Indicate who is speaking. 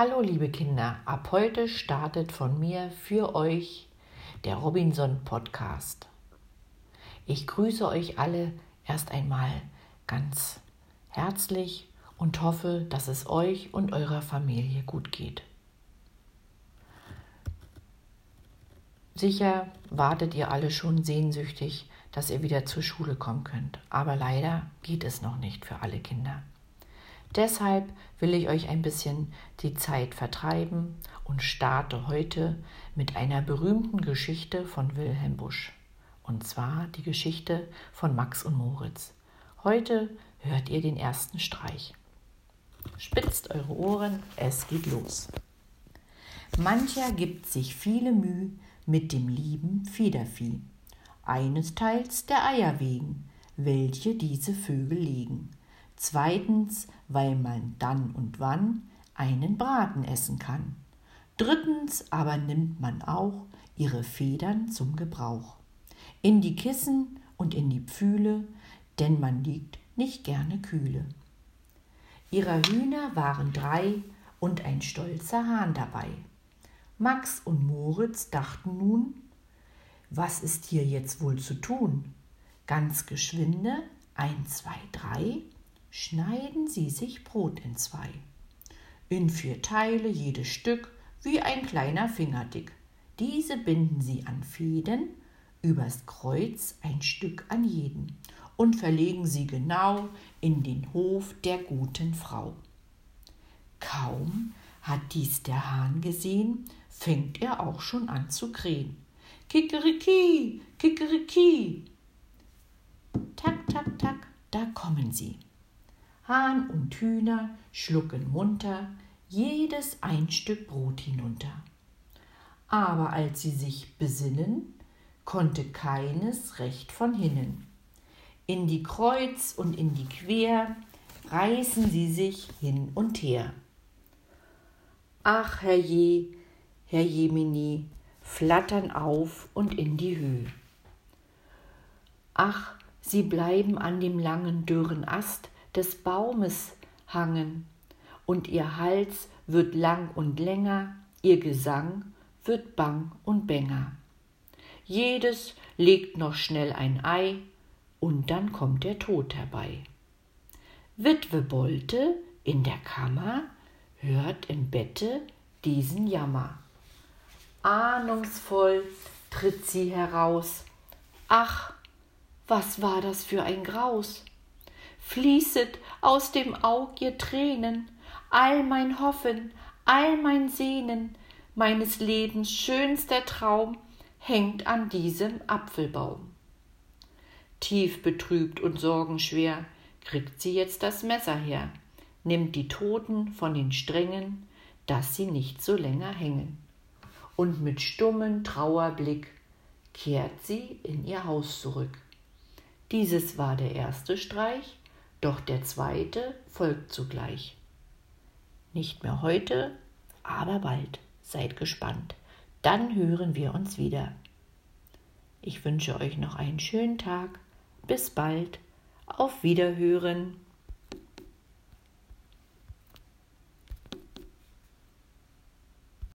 Speaker 1: Hallo liebe Kinder, ab heute startet von mir für euch der Robinson Podcast. Ich grüße euch alle erst einmal ganz herzlich und hoffe, dass es euch und eurer Familie gut geht. Sicher wartet ihr alle schon sehnsüchtig, dass ihr wieder zur Schule kommen könnt, aber leider geht es noch nicht für alle Kinder. Deshalb will ich euch ein bisschen die Zeit vertreiben und starte heute mit einer berühmten Geschichte von Wilhelm Busch. Und zwar die Geschichte von Max und Moritz. Heute hört ihr den ersten Streich. Spitzt eure Ohren, es geht los. Mancher gibt sich viele Mühe mit dem lieben Federvieh, eines Teils der Eier wegen, welche diese Vögel legen Zweitens, weil man dann und wann einen Braten essen kann. Drittens aber nimmt man auch ihre Federn zum Gebrauch. In die Kissen und in die Pfühle, denn man liegt nicht gerne kühle. Ihrer Hühner waren drei und ein stolzer Hahn dabei. Max und Moritz dachten nun, was ist hier jetzt wohl zu tun? Ganz geschwinde, ein, zwei, drei, schneiden Sie sich Brot in zwei, in vier Teile jedes Stück wie ein kleiner Finger dick. Diese binden Sie an Fäden, übers Kreuz ein Stück an jeden und verlegen sie genau in den Hof der guten Frau. Kaum hat dies der Hahn gesehen, fängt er auch schon an zu krähen. Kikeriki, kikeriki. Tak, tak, tak, da kommen sie. Hahn und Hühner schlucken munter jedes ein Stück Brot hinunter. Aber als sie sich besinnen, konnte keines recht von hinnen. In die Kreuz und in die Quer reißen sie sich hin und her. Ach, herrje, Herr Jemini, flattern auf und in die Höhe. Ach, sie bleiben an dem langen dürren Ast, des Baumes hangen, und ihr Hals wird lang und länger, ihr Gesang wird bang und bänger. Jedes legt noch schnell ein Ei, und dann kommt der Tod herbei. Witwe Bolte in der Kammer hört im Bette diesen Jammer. Ahnungsvoll tritt sie heraus. Ach, was war das für ein Graus? Fließet aus dem Aug ihr Tränen, all mein Hoffen, all mein Sehnen, meines Lebens schönster Traum hängt an diesem Apfelbaum. Tief betrübt und sorgenschwer kriegt sie jetzt das Messer her, nimmt die Toten von den Strängen, dass sie nicht so länger hängen. Und mit stummem Trauerblick kehrt sie in ihr Haus zurück. Dieses war der erste Streich, doch der zweite folgt zugleich. Nicht mehr heute, aber bald. Seid gespannt. Dann hören wir uns wieder. Ich wünsche euch noch einen schönen Tag. Bis bald. Auf Wiederhören.